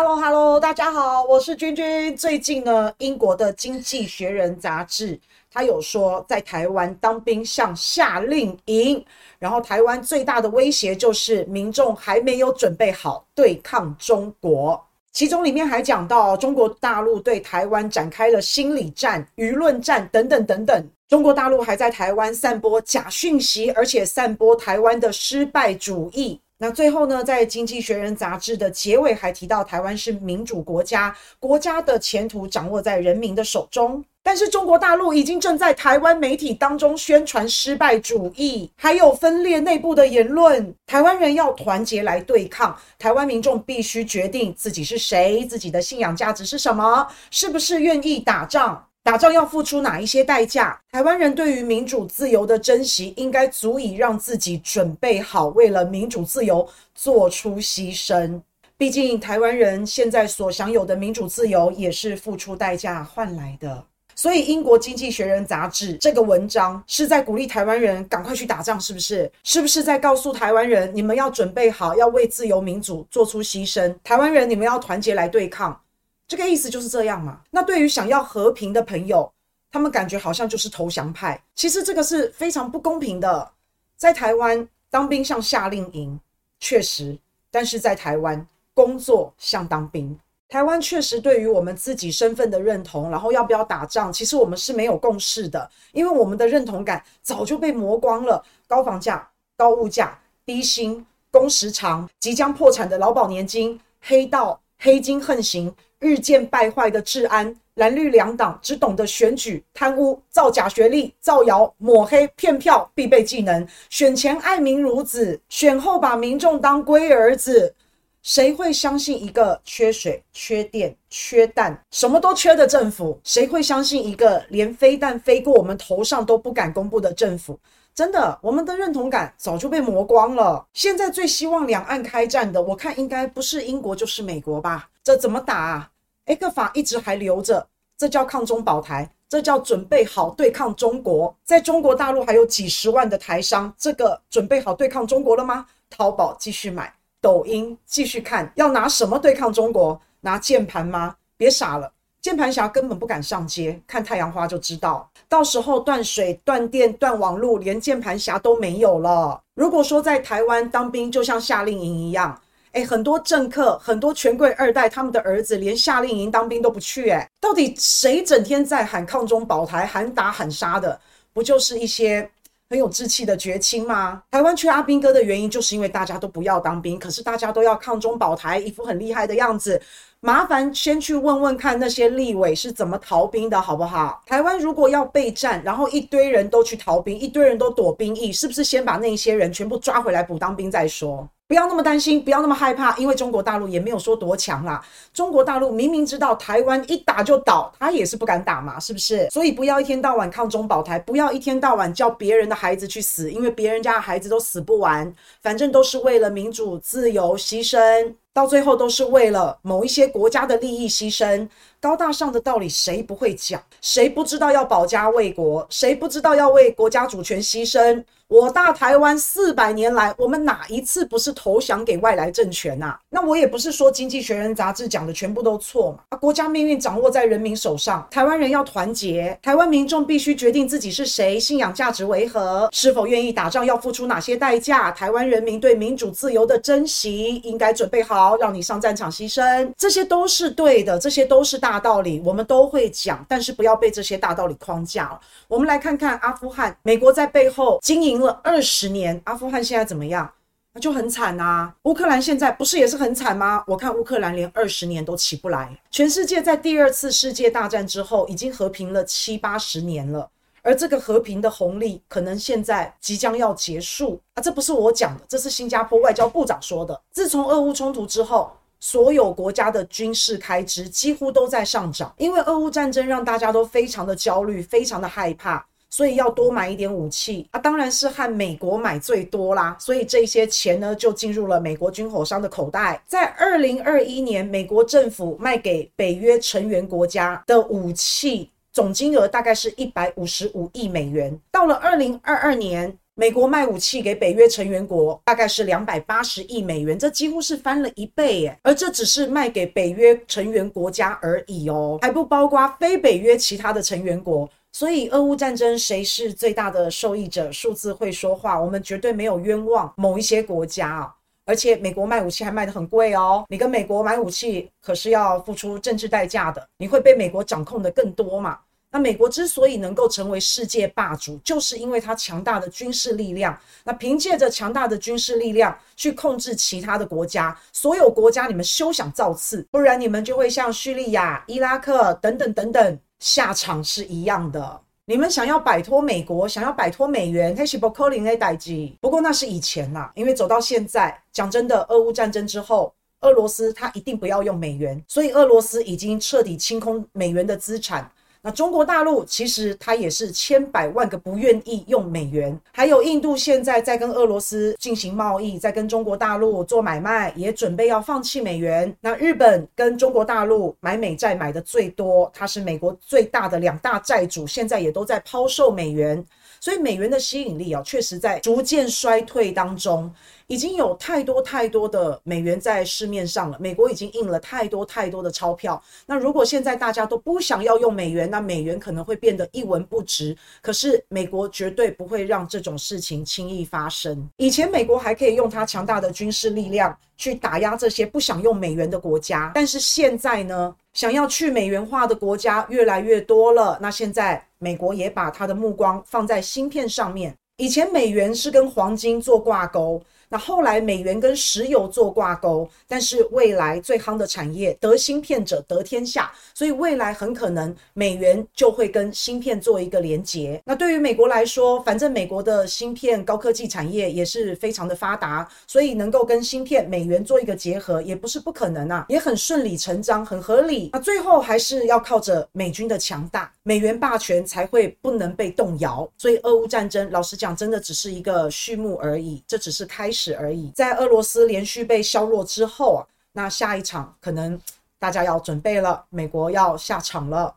Hello Hello，大家好，我是君君。最近呢，英国的《经济学人》杂志他有说，在台湾当兵像夏令营，然后台湾最大的威胁就是民众还没有准备好对抗中国。其中里面还讲到，中国大陆对台湾展开了心理战、舆论战等等等等。中国大陆还在台湾散播假讯息，而且散播台湾的失败主义。那最后呢，在《经济学人》杂志的结尾还提到，台湾是民主国家，国家的前途掌握在人民的手中。但是中国大陆已经正在台湾媒体当中宣传失败主义，还有分裂内部的言论。台湾人要团结来对抗，台湾民众必须决定自己是谁，自己的信仰价值是什么，是不是愿意打仗。打仗要付出哪一些代价？台湾人对于民主自由的珍惜，应该足以让自己准备好，为了民主自由做出牺牲。毕竟，台湾人现在所享有的民主自由，也是付出代价换来的。所以，英国《经济学人》杂志这个文章是在鼓励台湾人赶快去打仗，是不是？是不是在告诉台湾人，你们要准备好，要为自由民主做出牺牲？台湾人，你们要团结来对抗。这个意思就是这样嘛？那对于想要和平的朋友，他们感觉好像就是投降派。其实这个是非常不公平的。在台湾当兵像夏令营，确实；但是在台湾工作像当兵。台湾确实对于我们自己身份的认同，然后要不要打仗，其实我们是没有共识的，因为我们的认同感早就被磨光了。高房价、高物价、低薪、工时长、即将破产的劳保年金、黑道、黑金横行。日渐败坏的治安，蓝绿两党只懂得选举、贪污、造假学历、造谣、抹黑、骗票必备技能，选前爱民如子，选后把民众当龟儿子。谁会相信一个缺水、缺电、缺蛋，什么都缺的政府？谁会相信一个连飞弹飞过我们头上都不敢公布的政府？真的，我们的认同感早就被磨光了。现在最希望两岸开战的，我看应该不是英国就是美国吧？这怎么打啊？ECFA 法一直还留着，这叫抗中保台，这叫准备好对抗中国。在中国大陆还有几十万的台商，这个准备好对抗中国了吗？淘宝继续买，抖音继续看，要拿什么对抗中国？拿键盘吗？别傻了。键盘侠根本不敢上街，看太阳花就知道，到时候断水、断电、断网路，连键盘侠都没有了。如果说在台湾当兵就像夏令营一样，诶，很多政客、很多权贵二代，他们的儿子连夏令营当兵都不去，诶，到底谁整天在喊抗中保台、喊打喊杀的？不就是一些很有志气的绝青吗？台湾缺阿兵哥的原因，就是因为大家都不要当兵，可是大家都要抗中保台，一副很厉害的样子。麻烦先去问问看那些立委是怎么逃兵的，好不好？台湾如果要备战，然后一堆人都去逃兵，一堆人都躲兵役，是不是先把那些人全部抓回来补当兵再说？不要那么担心，不要那么害怕，因为中国大陆也没有说多强啦。中国大陆明明知道台湾一打就倒，他也是不敢打嘛，是不是？所以不要一天到晚抗中保台，不要一天到晚叫别人的孩子去死，因为别人家的孩子都死不完，反正都是为了民主自由牺牲。到最后都是为了某一些国家的利益牺牲，高大上的道理谁不会讲？谁不知道要保家卫国？谁不知道要为国家主权牺牲？我大台湾四百年来，我们哪一次不是投降给外来政权呐？那我也不是说《经济学人》杂志讲的全部都错嘛。啊，国家命运掌握在人民手上，台湾人要团结，台湾民众必须决定自己是谁，信仰价值为何，是否愿意打仗，要付出哪些代价。台湾人民对民主自由的珍惜，应该准备好让你上战场牺牲，这些都是对的，这些都是大道理，我们都会讲，但是不要被这些大道理框架了。我们来看看阿富汗，美国在背后经营了二十年，阿富汗现在怎么样？那就很惨啊！乌克兰现在不是也是很惨吗？我看乌克兰连二十年都起不来。全世界在第二次世界大战之后已经和平了七八十年了，而这个和平的红利可能现在即将要结束啊！这不是我讲的，这是新加坡外交部长说的。自从俄乌冲突之后，所有国家的军事开支几乎都在上涨，因为俄乌战争让大家都非常的焦虑，非常的害怕。所以要多买一点武器啊，当然是和美国买最多啦。所以这些钱呢，就进入了美国军火商的口袋。在二零二一年，美国政府卖给北约成员国家的武器总金额大概是一百五十五亿美元。到了二零二二年，美国卖武器给北约成员国大概是两百八十亿美元，这几乎是翻了一倍耶。而这只是卖给北约成员国家而已哦，还不包括非北约其他的成员国。所以，俄乌战争谁是最大的受益者？数字会说话，我们绝对没有冤枉某一些国家啊！而且，美国卖武器还卖得很贵哦。你跟美国买武器，可是要付出政治代价的，你会被美国掌控的更多嘛？那美国之所以能够成为世界霸主，就是因为它强大的军事力量。那凭借着强大的军事力量去控制其他的国家，所有国家你们休想造次，不然你们就会像叙利亚、伊拉克等等等等。下场是一样的。你们想要摆脱美国，想要摆脱美元，不可能的代志。不过那是以前啦，因为走到现在，讲真的，俄乌战争之后，俄罗斯他一定不要用美元，所以俄罗斯已经彻底清空美元的资产。那中国大陆其实它也是千百万个不愿意用美元，还有印度现在在跟俄罗斯进行贸易，在跟中国大陆做买卖，也准备要放弃美元。那日本跟中国大陆买美债买的最多，它是美国最大的两大债主，现在也都在抛售美元。所以美元的吸引力啊，确实在逐渐衰退当中，已经有太多太多的美元在市面上了。美国已经印了太多太多的钞票。那如果现在大家都不想要用美元，那美元可能会变得一文不值。可是美国绝对不会让这种事情轻易发生。以前美国还可以用它强大的军事力量去打压这些不想用美元的国家，但是现在呢？想要去美元化的国家越来越多了，那现在美国也把它的目光放在芯片上面。以前美元是跟黄金做挂钩。那后来美元跟石油做挂钩，但是未来最夯的产业得芯片者得天下，所以未来很可能美元就会跟芯片做一个连结。那对于美国来说，反正美国的芯片高科技产业也是非常的发达，所以能够跟芯片美元做一个结合也不是不可能啊，也很顺理成章，很合理。那最后还是要靠着美军的强大，美元霸权才会不能被动摇。所以俄乌战争，老实讲，真的只是一个序幕而已，这只是开始。始而已，在俄罗斯连续被削弱之后啊，那下一场可能大家要准备了，美国要下场了。